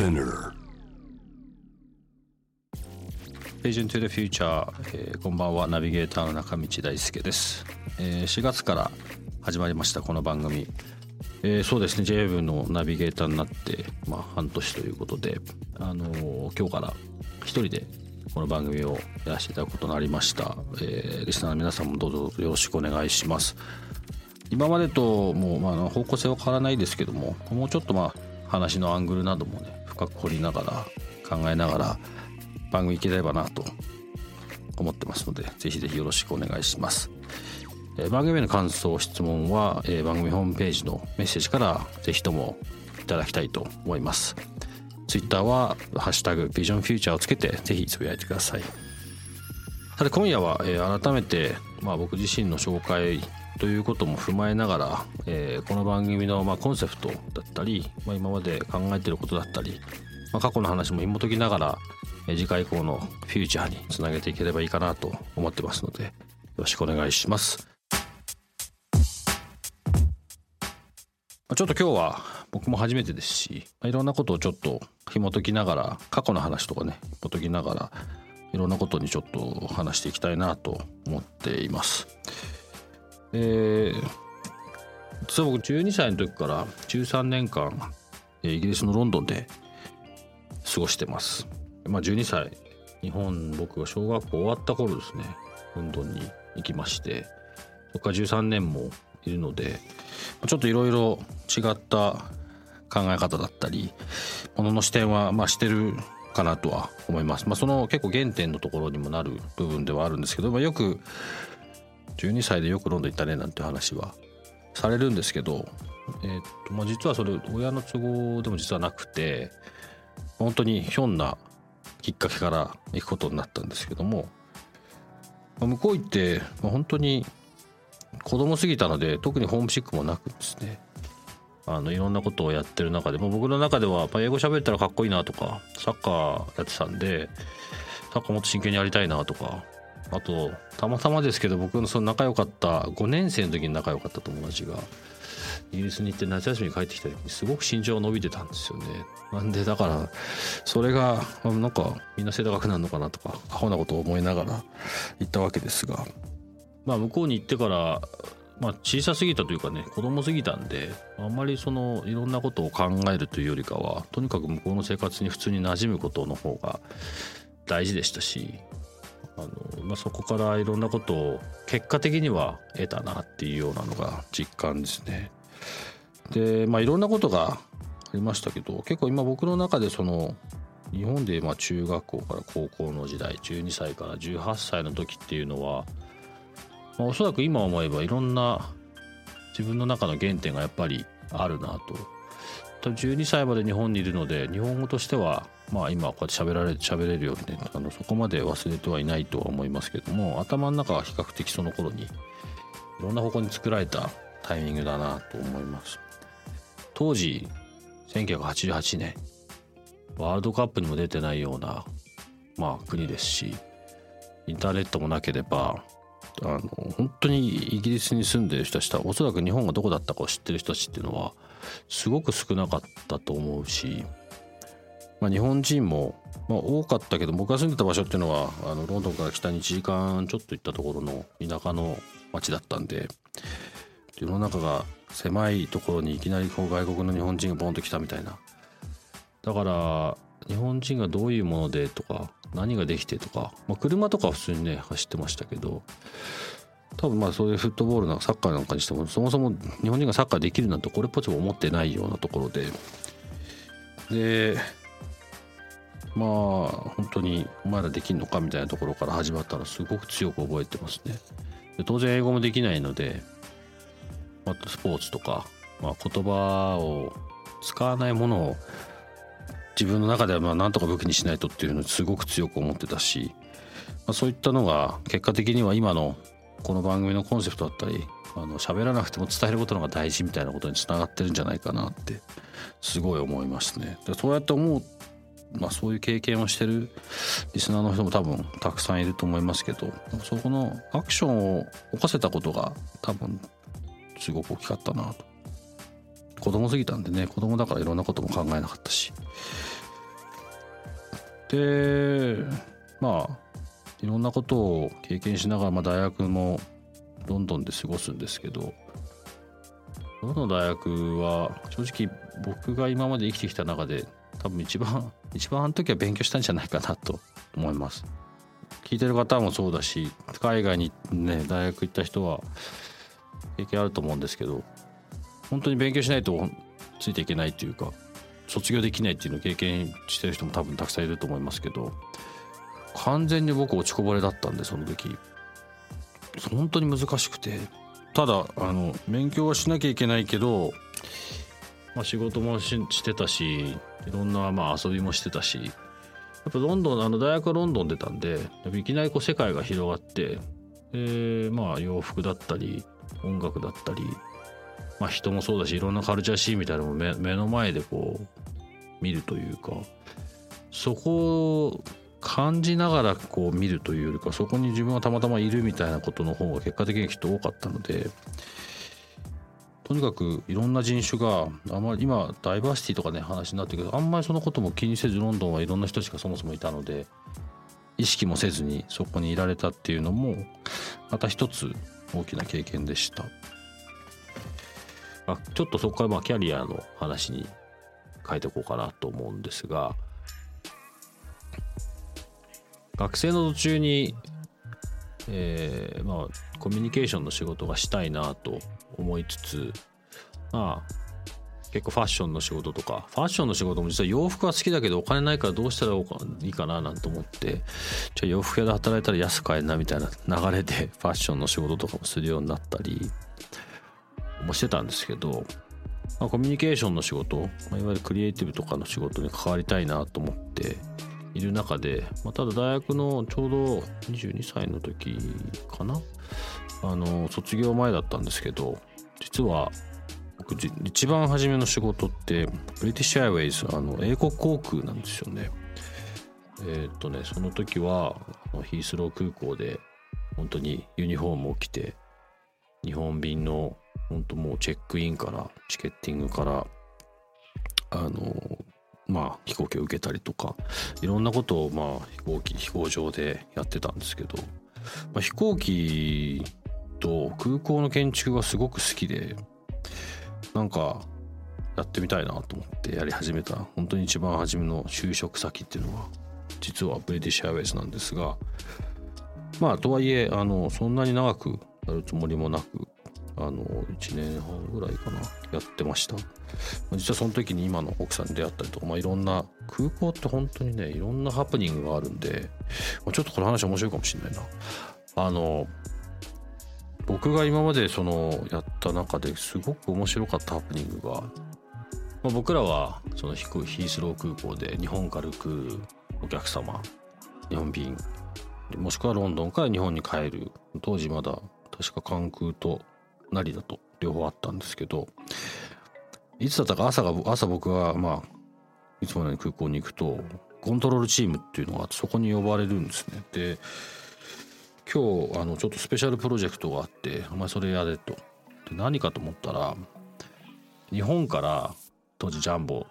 Spinner. Vision to the Future、えーこんばんは。ナビゲーターの中道大輔です、えー4月から始まりましたこの番組、えーそうですね。JWEB のナビゲーターになって、まあ、半年ということで、あのー今日から一人でこの番組をやらせていただくことになりました、えーリスナーの皆さんもどうぞよろしくお願いします。今までともう、まあ、方向性は変わらないですけどももうちょっとまあ話のアングルなどもね深く掘りながら考えながら番組いければなと思ってますのでぜひぜひよろしくお願いします、えー番組への感想質問は、えー番組ホームページのメッセージからぜひともいただきたいと思いますツイッターは「ハッシュタグビジョンフューチャー」をつけてぜひつぶやいてくださいさて今夜は、えー改めて、まあ、僕自身の紹介ということも踏まえながら、えーこの番組の、まあ、コンセプトだったり、まあ、今まで考えていることだったり、まあ、過去の話も紐解きながら、えー次回以降のフューチャーにつなげていければいいかなと思ってますのでよろしくお願いします。まあちょっと今日は僕も初めてですし、まあいろんなことをちょっと紐解きながら過去の話とかね紐解きながらいろんなことにちょっと話していきたいなと思っています。で実は僕12歳の時から13年間えイギリスのロンドンで過ごしてます。まあ12歳日本僕が小学校終わった頃ですねロンドンに行きましてそこから13年もいるのでちょっといろいろ違った考え方だったりものの視点はまあしてるかなとは思います。まあ、その結構原点のところにもなる部分ではあるんですけど、まあ、よく12歳でよくロンドン行ったねなんて話はされるんですけど、えーっとまあ、実はそれ親の都合でも実はなくて本当にひょんなきっかけから行くことになったんですけども、まあ向こう行って、まあ、本当に子供すぎたので特にホームシックもなくですねあのいろんなことをやってる中で、まあ、僕の中では英語喋ったらかっこいいなとかサッカーやってたんでサッカーもっと真剣にやりたいなとかあとたまたまですけど僕のその仲良かった5年生の時に仲良かった友達がイギリスに行って夏休みに帰ってきた時にすごく身長が伸びてたんですよね。なんでだからそれがなんかみんな背高くなるのかなとかアホなことを思いながら行ったわけですが。まあ向こうに行ってからまあ小さすぎたというかね子供すぎたんであんまりそのいろんなことを考えるというよりかはとにかく向こうの生活に普通に馴染むことの方が大事でしたしあの、まあ、そこからいろんなことを結果的には得たなっていうようなのが実感ですね。でまあいろんなことがありましたけど結構今僕の中でその日本でまあ中学校から高校の時代12歳から18歳の時っていうのは、まあ、おそらく今思えばいろんな自分の中の原点がやっぱりあるなと。12歳まで日本にいるので日本語としてはまあ今こうやって喋られ喋れるようにねあのそこまで忘れてはいないとは思いますけども頭の中は比較的その頃にいろんな方向に作られたタイミングだなと思います。当時1988年ワールドカップにも出てないようなまあ国ですしインターネットもなければあの本当にイギリスに住んでる人たちはおそらく日本がどこだったかを知ってる人たちっていうのはすごく少なかったと思うし、まあ、日本人も、まあ、多かったけど僕が住んでた場所っていうのはあのロンドンから北に1時間ちょっと行ったところの田舎の町だったんで世の中が狭いところにいきなりこう外国の日本人がボンと来たみたいな。だから日本人がどういうものでとか何ができてとか、まあ、車とか普通にね走ってましたけど多分まあそういうフットボールなんかサッカーなんかにしてもそもそも日本人がサッカーできるなんてこれっぽっちも思ってないようなところで。でまあ本当にお前らできんのかみたいなところから始まったのすごく強く覚えてますね当然英語もできないので、まあ、スポーツとか、まあ、言葉を使わないものを自分の中ではまあなんとか武器にしないとっていうのをすごく強く思ってたし、まあ、そういったのが結果的には今のこの番組のコンセプトだったりあの喋らなくても伝えることのが大事みたいなことにつながってるんじゃないかなってすごい思いますね。そうやって思うまあ、そういう経験をしてるリスナーの人も多分たくさんいると思いますけどそこのアクションを起こせたことが多分すごく大きかったなと。子供すぎたんでね子供だからいろんなことも考えなかったし。でまあいろんなことを経験しながら、まあ、大学もロンドンで過ごすんですけどどの大学は正直僕が今まで生きてきた中で多分一番一番あの時は勉強したんじゃないかなと思います。聞いてる方もそうだし海外にね大学行った人は経験あると思うんですけど本当に勉強しないとついていけないっていうか卒業できないっていうのを経験してる人も多分たくさんいると思いますけど完全に僕落ちこぼれだったんでその時。本当に難しくてただあの勉強はしなきゃいけないけど、まあ、仕事もしてたしいろんなまあ遊びもしてたしやっぱロンドンあの大学はロンドン出たんでいきなりこう世界が広がってでまあ洋服だったり音楽だったり、まあ、人もそうだしいろんなカルチャーシーンみたいなのも目目の前でこう見るというかそこを感じながらこう見るというよりかそこに自分がたまたまいるみたいなことの方が結果的にきっと多かったのでとにかくいろんな人種があまり今ダイバーシティとかね話になってるけどあんまりそのことも気にせずロンドンはいろんな人しかそもそもいたので意識もせずにそこにいられたっていうのもまた一つ大きな経験でした。あちょっとそこからまあキャリアの話に変えていこうかなと思うんですが学生の途中に、えー、まあコミュニケーションの仕事がしたいなと思いつつまあ結構ファッションの仕事とかファッションの仕事も実は洋服は好きだけどお金ないからどうしたらいいかななんて思ってじゃあ洋服屋で働いたら安く買えんなみたいな流れで ファッションの仕事とかもするようになったりもしてたんですけど、まあ、コミュニケーションの仕事、まあ、いわゆるクリエイティブとかの仕事に関わりたいなと思っている中で、まあ、ただ大学のちょうど22歳の時かなあの卒業前だったんですけど実は僕一番初めの仕事ってブリティッシュアイウェイズあの英国航空なんですよね。えー、っとねその時はヒースロー空港で本当にユニフォームを着て日本便の本当もうチェックインからチケッティングからあのまあ飛行機を受けたりとかいろんなことをまあ飛行機飛行場でやってたんですけど、まあ、飛行機と空港の建築がすごく好きでなんかやってみたいなと思ってやり始めた本当に一番初めの就職先っていうのは実はブリティッシュアウェイズなんですがまあとはいえあのそんなに長くやるつもりもなくあの1年半ぐらいかなやってました。実はその時に今の奥さんに出会ったりとか、まあ、いろんな空港って本当にねいろんなハプニングがあるんで、ま、ちょっとこの話面白いかもしれないな。あの僕が今までそのやった中ですごく面白かったハプニングが、まあ、僕らはそのヒースロー空港で日本から来るお客様日本便もしくはロンドンから日本に帰る当時まだ確か関空と成田と両方あったんですけどいつだったか朝が朝僕はまあいつものように空港に行くとコントロールチームっていうのがそこに呼ばれるんですね。で今日あのちょっとスペシャルプロジェクトがあってお前それやれと。で何かと思ったら日本から当時ジャンボ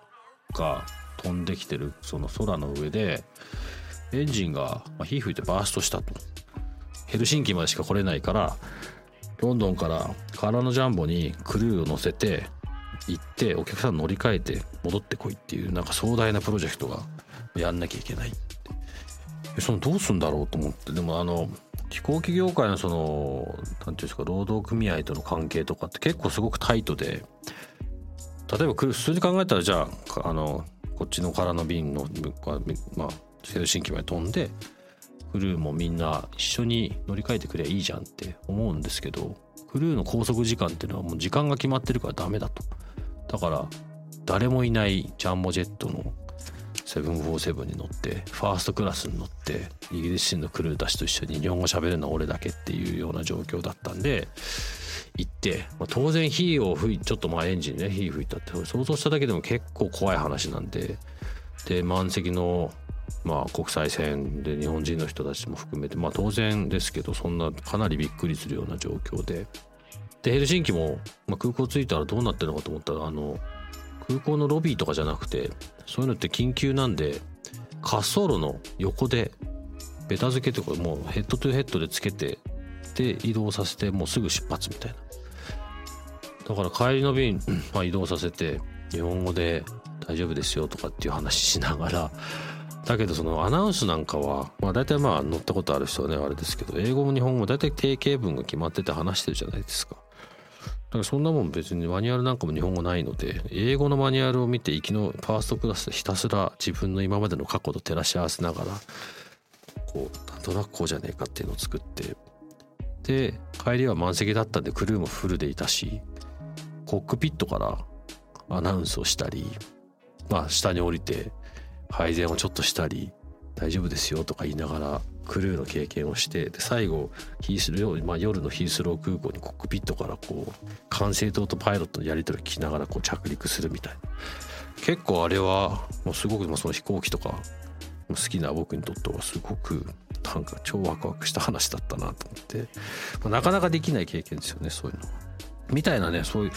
が飛んできてるその空の上でエンジンが火吹いてバーストしたと。ヘルシンキまでしか来れないからロンドンから空のジャンボにクルーを乗せて行ってお客さん乗り換えて戻ってこいっていうなんか壮大なプロジェクトがやんなきゃいけないそのどうすんだろうと思って。でもあの飛行機業界のその何て言うんですか労働組合との関係とかって結構すごくタイトで例えば普通に考えたらじゃああのこっちの空の便のまあヘルシンキまで飛んでクルーもみんな一緒に乗り換えてくればいいじゃんって思うんですけどクルーの拘束時間っていうのはもう時間が決まってるからダメだと。だから誰もいないジャンボジェットの747に乗ってファーストクラスに乗ってイギリス人のクルーたちと一緒に日本語喋るのは俺だけっていうような状況だったんで行って、まあ、当然火を吹いちょっとまあエンジンね火吹いたって想像しただけでも結構怖い話なんでで満席のまあ国際線で日本人の人たちも含めてまあ当然ですけどそんなかなりびっくりするような状況で。でヘルシンキも、まあ、空港着いたらどうなってるのかと思ったらあの空港のロビーとかじゃなくてそういうのって緊急なんで滑走路の横でベタ付けとかもうヘッドトゥヘッドでつけてで移動させてもうすぐ出発みたいな。だから帰りの便、まあ、移動させて日本語で大丈夫ですよとかっていう話しながらだけどそのアナウンスなんかは、まあ、大体まあ乗ったことある人はねあれですけど英語も日本語も大体定型文が決まってて話してるじゃないですか。だかそんなもん別にマニュアルなんかも日本語ないので英語のマニュアルを見て行きのファーストクラスでひたすら自分の今までの過去と照らし合わせながらこうなんとなくこうじゃねえかっていうのを作って。で帰りは満席だったんでクルーもフルでいたしコックピットからアナウンスをしたりまあ下に降りて配膳をちょっとしたり大丈夫ですよとか言いながらクルーの経験をしてで最後ヒースロー、まあ、夜のヒースロー空港にコックピットからこう管制塔とパイロットのやり取りを聞きながらこう着陸するみたいな結構あれはもうすごく、まあ、その飛行機とか好きな僕にとってはすごくなんか超ワクワクした話だったなと思って、まあ、なかなかできない経験ですよねそういうのは。みたいなねそういう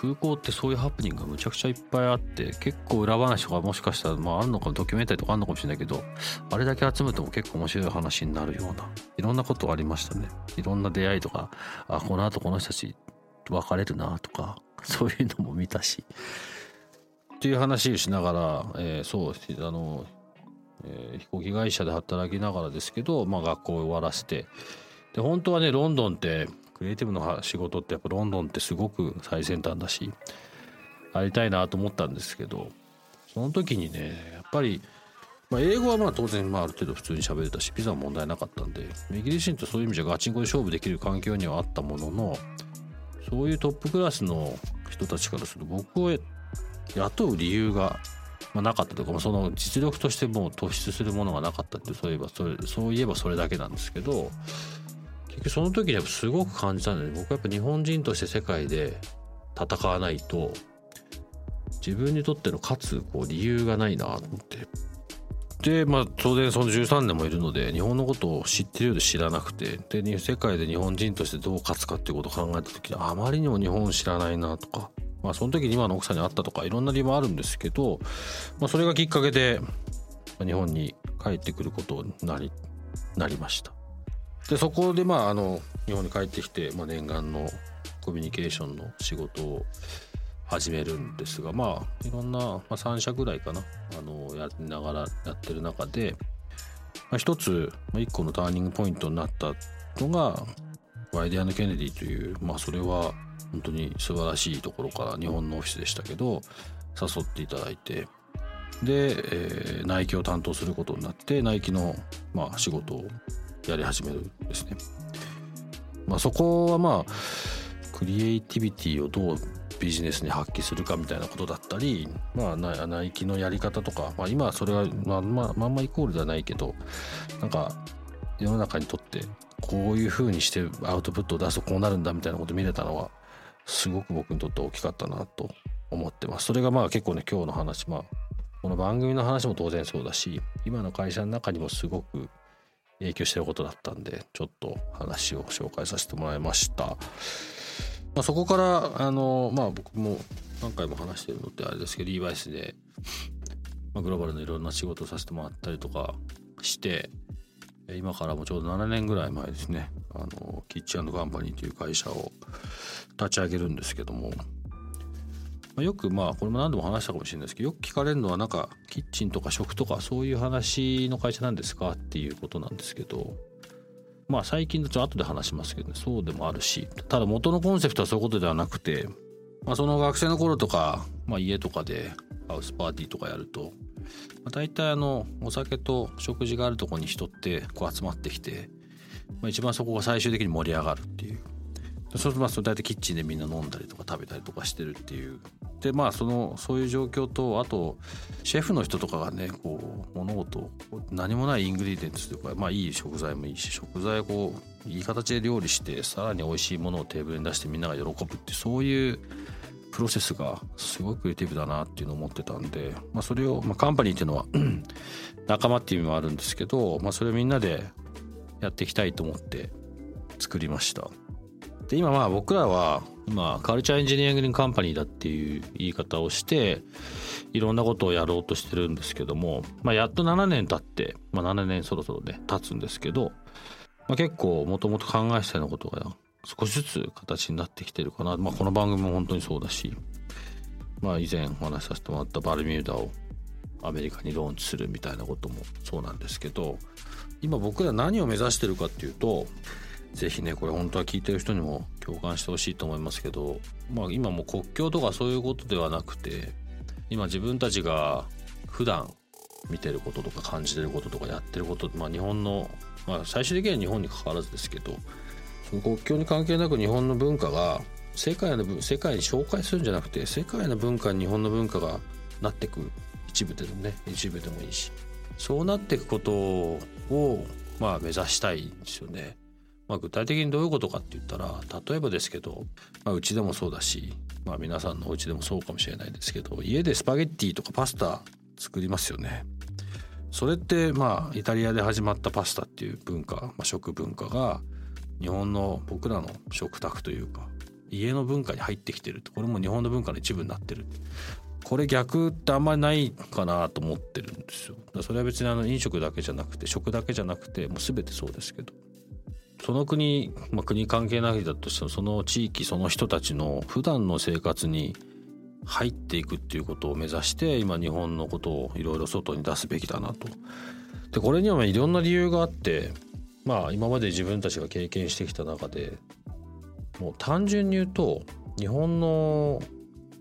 空港ってそういうハプニングがむちゃくちゃいっぱいあって結構裏話とかもしかしたらまああるのかドキュメンタリーとかあるのかもしれないけどあれだけ集めても結構面白い話になるようないろんなことありましたね。いろんな出会いとかあこの後この人たち別れるなとか そういうのも見たし。っていう話をしながら、えー、そうあの、えー、飛行機会社で働きながらですけど、まあ、学校を終わらせて。で本当はねロンドンってクリエイティブの仕事ってやっぱロンドンってすごく最先端だしありたいなと思ったんですけどその時にねやっぱり、まあ、英語はまあ当然まあある程度普通に喋れたしピザは問題なかったんでイギリス人とそういう意味じゃガチンコで勝負できる環境にはあったもののそういうトップクラスの人たちからすると僕を雇う理由がまあ、なかったというか、その実力としてもう突出するものがなかったってそういえばそれそういえばそれだけなんですけど結局その時にやっぱすごく感じたんだよね僕はやっぱ日本人として世界で戦わないと自分にとっての勝つこう理由がないなと思ってでまあ当然その13年もいるので日本のことを知ってるようで知らなくてで世界で日本人としてどう勝つかっていうことを考えた時にあまりにも日本知らないなとかまあその時に今の奥さんに会ったとかいろんな理由もあるんですけど、まあ、それがきっかけで日本に帰ってくることになりなりました。でそこでまああの日本に帰ってきて、まあ、念願のコミュニケーションの仕事を始めるんですがまあいろんな、まあ、3社ぐらいかなあのやりながらやってる中で、まあ、一つ、まあ、一個のターニングポイントになったのがワイディアン・ケネディというまあそれは本当に素晴らしいところから日本のオフィスでしたけど誘っていただいてで、えー、ナイキを担当することになってナイキの、まあ、仕事をやり始めるんですね。まあ、そこはまあクリエイティビティをどうビジネスに発揮するかみたいなことだったり、まあ、ナイキのやり方とか、まあ、今それはまあまあまんまイコールではないけどなんか世の中にとってこういうふうにしてアウトプットを出すとこうなるんだみたいなこと見れたのはすごく僕にとって大きかったなと思ってます。それがまあ結構ね今日の話まあこの番組の話も当然そうだし今の会社の中にもすごく影響してることだったんでちょっと話を紹介させてもらいました。まあ、そこからあのまあ僕も何回も話してるのってあれですけどリーバイスで、まあ、グローバルのいろんな仕事をさせてもらったりとかして今からもちょうど7年ぐらい前ですねあのキッチンカンパニーという会社を立ち上げるんですけどもまあ、よくまあこれも何度も話したかもしれないですけどよく聞かれるのはなんかキッチンとか食とかそういう話の会社なんですかっていうことなんですけどまあ最近だと後で話しますけどねそうでもあるしただ元のコンセプトはそういうことではなくて、まあ、その学生の頃とか、まあ、家とかでハウスパーティーとかやると、まあ、大体あのお酒と食事があるとこに人ってこう集まってきて、まあ、一番そこが最終的に盛り上がるっていうそうするとまあそれ大体キッチンでみんな飲んだりとか食べたりとかしてるっていうでまあそのそういう状況とあとシェフの人とかがねこう物事何もない ingredients というかまあいい食材もいいし食材をこういい形で料理してさらに美味しいものをテーブルに出してみんなが喜ぶってそういうプロセスがすごいクリエイティブだなっていうのを思ってたんで、まあ、それを、まあ、カンパニーっていうのは 仲間っていう意味もあるんですけど、まあ、それをみんなでやっていきたいと思って作りました。で今まあ僕らは今カルチャーエンジニアリングカンパニーだっていう言い方をしていろんなことをやろうとしてるんですけども、まあ、やっと7年経って、まあ、7年そろそろね経つんですけど、まあ、結構もともと考えてたようなことが少しずつ形になってきてるかな、まあ、この番組も本当にそうだし、まあ、以前お話しさせてもらったバルミューダをアメリカにローンチするみたいなこともそうなんですけど今僕ら何を目指してるかっていうとぜひねこれ本当は聞いてる人にも共感してほしいと思いますけど、まあ、今も国境とかそういうことではなくて今自分たちが普段見てることとか感じてることとかやってること、まあ、日本の、まあ、最終的には日本に関わらずですけどその国境に関係なく日本の文化が世界の世界に紹介するんじゃなくて世界の文化に日本の文化がなっていく一部でもね一部でもいいしそうなっていくことをまあ目指したいんですよね。まあ、具体的にどういうことかって言ったら例えばですけど、まあ、うちでもそうだし、まあ、皆さんのお家でもそうかもしれないですけど家でスパゲッティとかパスタ作りますよね。それってまあイタリアで始まったパスタっていう文化、まあ、食文化が日本の僕らの食卓というか家の文化に入ってきてるこれも日本の文化の一部になってる。これ逆ってあんまりないかなと思ってるんですよ。それは別にあの飲食だけじゃなくて食だけじゃなくてもう全てそうですけど。その国、まあ、国関係ないだとしてもその地域その人たちの普段の生活に入っていくっていうことを目指して今日本のことをいろいろ外に出すべきだなと。でこれにはいろんな理由があってまあ今まで自分たちが経験してきた中でもう単純に言うと日本の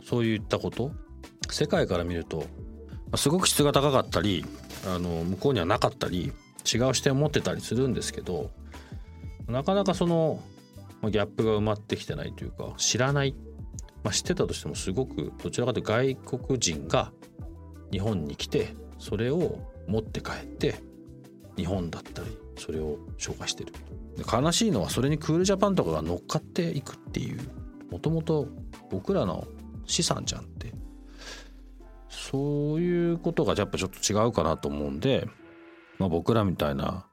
そういったこと世界から見るとすごく質が高かったりあの向こうにはなかったり違う視点を持ってたりするんですけどなかなかそのギャップが埋まってきてないというか知らない、まあ、知ってたとしてもすごくどちらかというと外国人が日本に来てそれを持って帰って日本だったりそれを紹介してる。悲しいのはそれにクールジャパンとかが乗っかっていくっていうもともと僕らの資産じゃんって。そういうことがやっぱちょっと違うかなと思うんで、まあ、僕らみたいな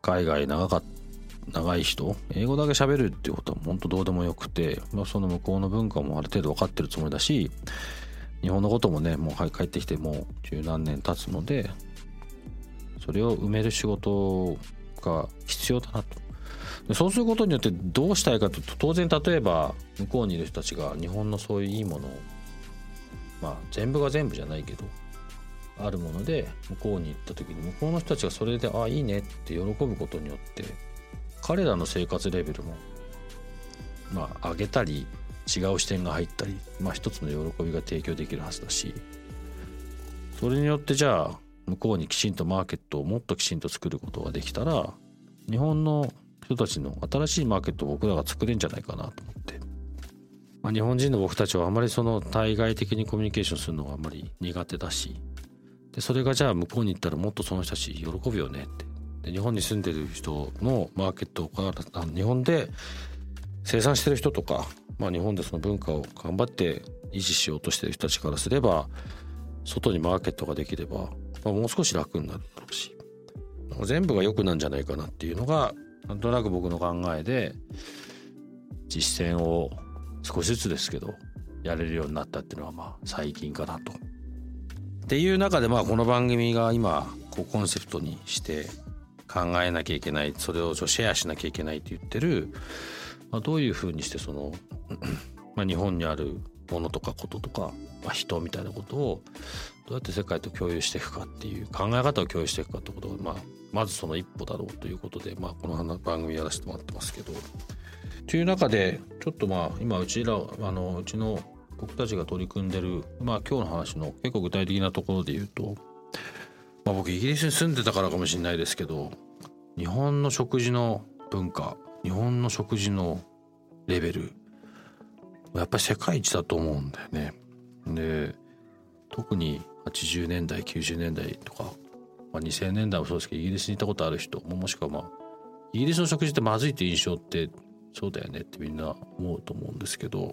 海外長かった長い人英語だけ喋るっていうことは本当どうでもよくて、まあ、その向こうの文化もある程度分かってるつもりだし日本のこともねもう帰ってきてもう十何年経つのでそれを埋める仕事が必要だなと。でそうすることによってどうしたいかと当然例えば向こうにいる人たちが日本のそういういいものをまあ全部が全部じゃないけどあるもので向こうに行った時に向こうの人たちがそれでああいいねって喜ぶことによって彼らの生活レベルもまあ上げたり違う視点が入ったり、まあ、一つの喜びが提供できるはずだしそれによってじゃあ向こうにきちんとマーケットをもっときちんと作ることができたら日本の人たちの新しいマーケットを僕らが作れんじゃないかなと思って、まあ、日本人の僕たちはあまりその対外的にコミュニケーションするのがあまり苦手だしでそれがじゃあ向こうに行ったらもっとその人たち喜ぶよねって日本に住んでる人のマーケットが日本で生産してる人とか、まあ、日本でその文化を頑張って維持しようとしてる人たちからすれば外にマーケットができれば、まあ、もう少し楽になるだろうし全部が良くなんじゃないかなっていうのがなんとなく僕の考えで実践を少しずつですけどやれるようになったっていうのはまあ最近かなと。っていう中でまあこの番組が今こうコンセプトにして考えなきゃいけないそれをシェアしなきゃいけないって言ってる、まあ、どういうふうにしてその まあ日本にあるものとかこととか、まあ、人みたいなことをどうやって世界と共有していくかっていう考え方を共有していくかってことを、まあ、まずその一歩だろうということで、まあ、この番組やらせてもらってますけど。という中でちょっとまあ今うちらあのうちの僕たちが取り組んでる、まあ、今日の話の結構具体的なところで言うとまあ、僕イギリスに住んでたからかもしれないですけど日本の食事の文化日本の食事のレベルやっぱり世界一だと思うんだよね。で特に80年代90年代とか、まあ、2000年代もそうですけどイギリスに行ったことある人ももしくはまあイギリスの食事ってまずいって印象ってそうだよねってみんな思うと思うんですけど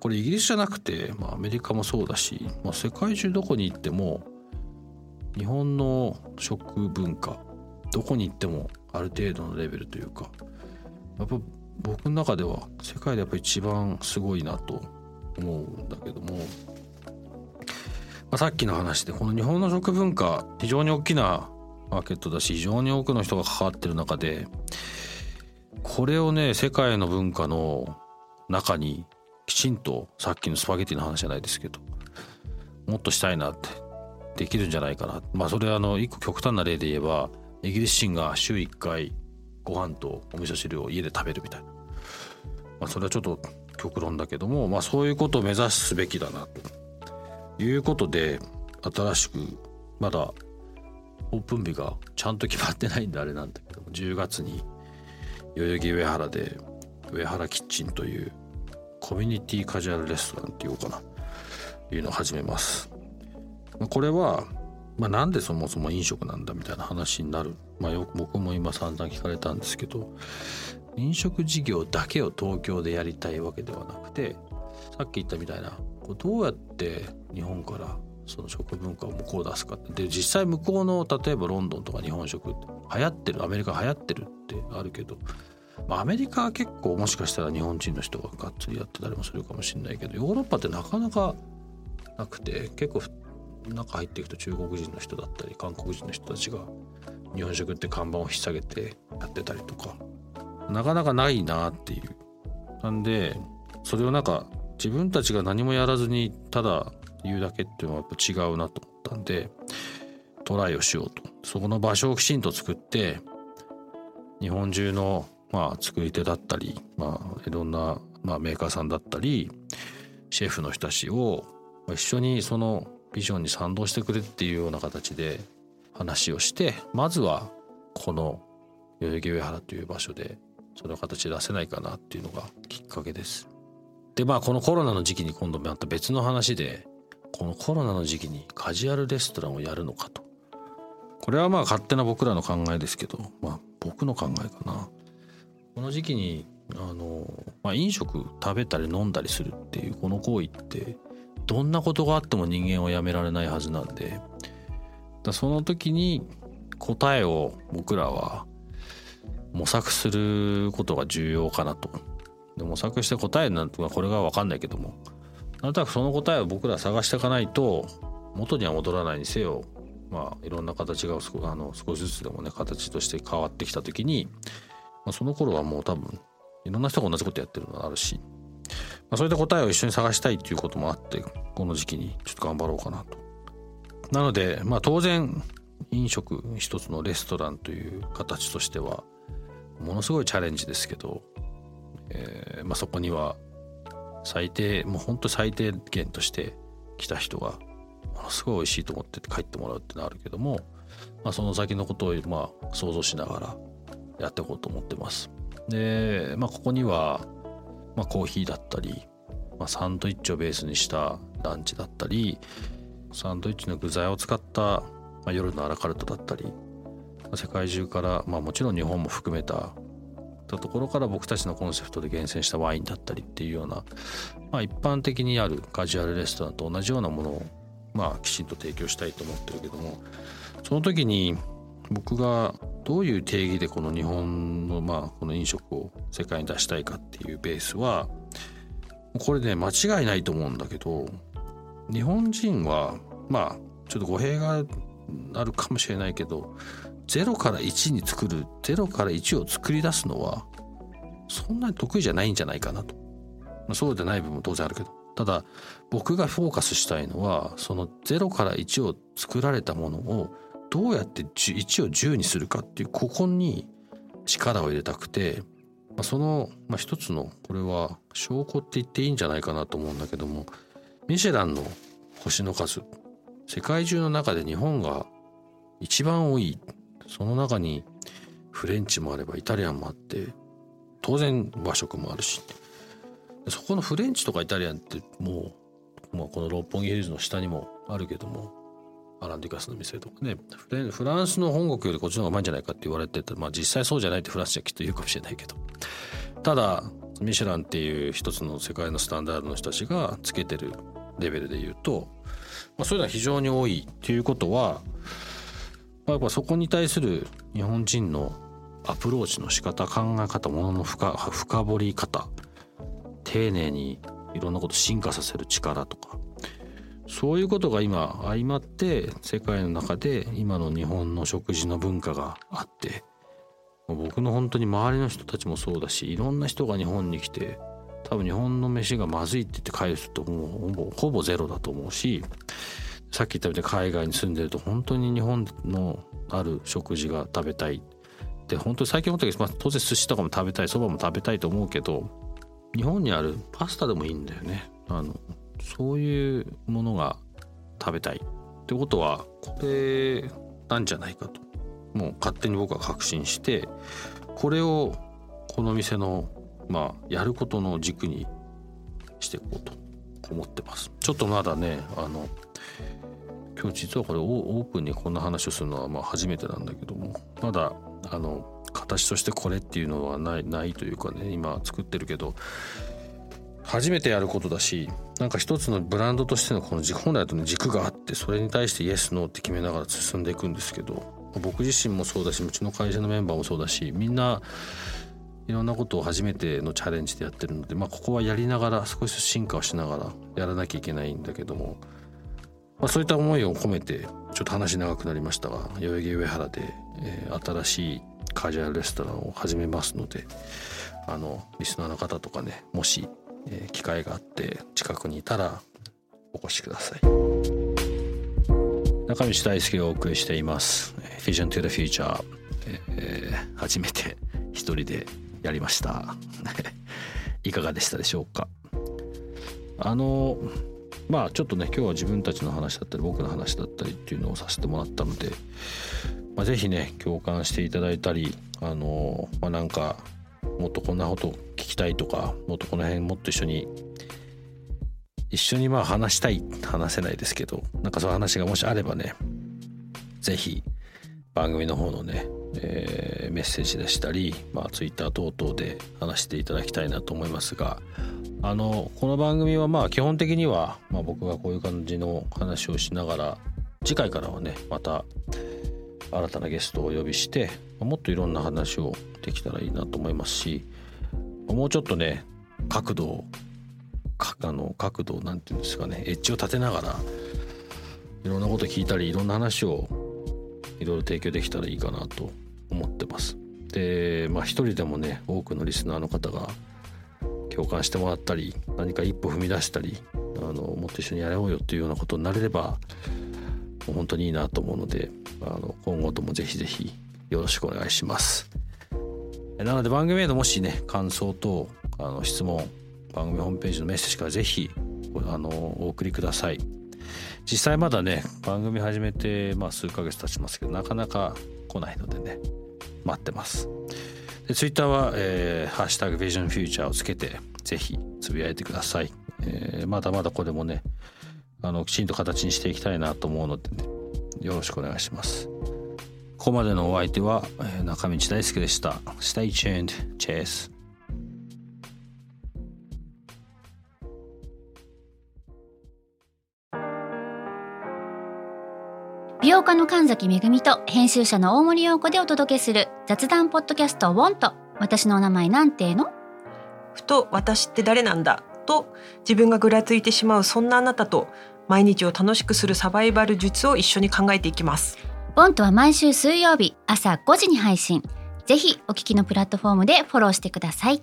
これイギリスじゃなくて、まあ、アメリカもそうだし、まあ、世界中どこに行っても日本の食文化どこに行ってもある程度のレベルというかやっぱ僕の中では世界でやっぱ一番すごいなと思うんだけども、まあ、さっきの話でこの日本の食文化非常に大きなマーケットだし非常に多くの人が関わってる中でこれをね世界の文化の中にきちんとさっきのスパゲティの話じゃないですけどもっとしたいなってできるんじゃないかな。まあそれはあの一個極端な例で言えばイギリス人が週1回ご飯とお味噌汁を家で食べるみたいな、まあ、それはちょっと極論だけども、まあ、そういうことを目指すべきだなということで新しくまだオープン日がちゃんと決まってないんであれなんだけど10月に代々木上原で上原キッチンというコミュニティカジュアルレストランっていうかなというのを始めます。これは、まあ、なんでそもそも飲食なんだみたいな話になる、まあ、よく僕も今散々聞かれたんですけど飲食事業だけを東京でやりたいわけではなくてさっき言ったみたいなこうどうやって日本からその食文化を向こう出すかで実際向こうの例えばロンドンとか日本食って流行ってるアメリカ流行ってるってあるけど、まあ、アメリカは結構もしかしたら日本人の人ががっつりやってたりもするかもしれないけどヨーロッパってなかなかなくて結構中入っていくと中国人の人だったり韓国人の人たちが日本食って看板を引っ提げてやってたりとかなかなかないなっていう。なんでそれをなんか自分たちが何もやらずにただ言うだけっていうのはやっぱ違うなと思ったんでトライをしようとそこの場所をきちんと作って日本中のまあ作り手だったりまあいろんなまあメーカーさんだったりシェフの人たちを一緒にそのビジョンに賛同してくれっていうような形で話をしてまずはこの代々木上原という場所でその形出せないかなっていうのがきっかけです。でまあこのコロナの時期に今度また別の話でこのコロナの時期にカジュアルレストランをやるのかとこれはまあ勝手な僕らの考えですけどまあ僕の考えかなこの時期にあの、まあ、飲食食べたり飲んだりするっていうこの行為ってどんなことがあっても人間はやめられないはずなんで。だその時に答えを僕らは模索することが重要かなと。で模索して答えなんてこれが分かんないけども。なんとなくその答えを僕ら探していかないと元には戻らないにせよまあいろんな形があの少しずつでもね形として変わってきた時に、まあ、その頃はもう多分いろんな人が同じことやってるのあるし。まあ、そういった答えを一緒に探したいっていうこともあってこの時期にちょっと頑張ろうかなと。なので、まあ、当然飲食一つのレストランという形としてはものすごいチャレンジですけど、えーまあ、そこには最低もう本当最低限として来た人がものすごい美味しいと思って帰ってもらうってのあるけども、まあ、その先のことをまあ想像しながらやっていこうと思ってます。で、まあ、ここにはまあ、コーヒーだったり、まあ、サンドイッチをベースにしたランチだったりサンドイッチの具材を使った、まあ、夜のアラカルトだったりま世界中から、まあ、もちろん日本も含めたたところから僕たちのコンセプトで厳選したワインだったりっていうような、まあ、一般的にあるカジュアルレストランと同じようなものを、まあ、きちんと提供したいと思ってるけどもその時に僕がどういう定義でこの日本のまあこの飲食を世界に出したいかっていうベースはこれね間違いないと思うんだけど日本人はまあちょっと語弊があるかもしれないけど0から1に作る0から1を作り出すのはそんなに得意じゃないんじゃないかなと。まあ、そうでない部分も当然あるけど。ただ僕がフォーカスしたいのはその0から1を作られたものをどうやって1を10にするかっていうここに力を入れたくて、その、一つのこれは証拠って言っていいんじゃないかなと思うんだけどもミシェランの星の数世界中の中で日本が一番多い。その中にフレンチもあればイタリアンもあって当然和食もあるし。そこのフレンチとかイタリアンってもう、まあ、この六本木ヒルズの下にもあるけどもアラン・ディカスの店とかね。フランスの本国よりこっちの方がうまいんじゃないかって言われてて、まあ、実際そうじゃないってフランスじゃきっと言うかもしれないけど。ただミシュランっていう一つの世界のスタンダードの人たちがつけてるレベルで言うと、まあ、そういうのは非常に多いっていうことは、まあ、やっぱそこに対する日本人のアプローチの仕方考え方ものの深深掘り方丁寧にいろんなこと進化させる力とかそういうことが今相まって世界の中で今の日本の食事の文化があって僕の本当に周りの人たちもそうだしいろんな人が日本に来て多分日本の飯がまずいって言って帰るともうほぼほぼゼロだと思うしさっき言ったみたいに海外に住んでると本当に日本のある食事が食べたい。って本当に最近思ったけど、まあ、当然寿司とかも食べたいそばも食べたいと思うけど日本にあるパスタでもいいんだよね。あのそういうものが食べたいってことはこれなんじゃないかともう勝手に僕は確信してこれをこの店のまあやることの軸にしていこうと思ってます。ちょっとまだねあの今日実はこれオープンにこんな話をするのはまあ初めてなんだけどもまだあの形としてこれっていうのはないないというかね今作ってるけど初めてやることだしなんか一つのブランドとしてのこの本来だとね軸があってそれに対してイエスノーって決めながら進んでいくんですけど僕自身もそうだしうちの会社のメンバーもそうだしみんないろんなことを初めてのチャレンジでやってるので、まあ、ここはやりながら少し進化をしながらやらなきゃいけないんだけども、まあ、そういった思いを込めてちょっと話長くなりましたが代々木上原で、えー、新しいカジュアルレストランを始めますのであのリスナーの方とかねもし、えー、機会があって近くにいたらお越しください。中道大輔がお送りしています「Vision to the Future」えー、初めて一人でやりました。いかがでしたでしょうか？あのまあちょっとね今日は自分たちの話だったり僕の話だったりっていうのをさせてもらったのでまあ、ぜひね共感していただいたりあのまあ、なんかもっとこんなこと聞きたいとかもっとこの辺もっと一緒に一緒にまあ話したい話せないですけどなんかそういう話がもしあればね是非番組の方のね、えー、メッセージでしたり、まあ、Twitter 等々で話していただきたいなと思いますがあのこの番組はまあ基本的には、まあ、僕がこういう感じの話をしながら次回からはねまた新たなゲストをお呼びしてもっといろんな話をできたらいいなと思いますしもうちょっとね角度をあの角度なんていうんですかねエッジを立てながらいろんなこと聞いたりいろんな話をいろいろ提供できたらいいかなと思ってます。でまあ一人でもね多くのリスナーの方が共感してもらったり何か一歩踏み出したりあのもっと一緒にやろうよっていうようなことになれれば本当にいいなと思うのであの今後ともぜひぜひよろしくお願いします。なので番組へのもしね感想とあの質問番組ホームページのメッセージからぜひあのお送りください。実際まだね番組始めて、まあ、数ヶ月経ちますけどなかなか来ないのでね待ってます。でツイッターは、えー、ハッシュタグビジョンフューチャーをつけてぜひつぶやいてください、えー、まだまだこれもねあのきちんと形にしていきたいなと思うのでねよろしくお願いします。ここまでのお相手は中道大輔でした。Stay tuned. Cheers. 美容家の神崎恵と編集者の大森洋子でお届けする雑談ポッドキャスト「ウォンと私の名前なんての?」ふと私って誰なんだ？と自分がぐらついてしまうそんなあなたと毎日を楽しくするサバイバル術を一緒に考えていきますボントは毎週水曜日朝5時に配信。ぜひお聞きのプラットフォームでフォローしてください。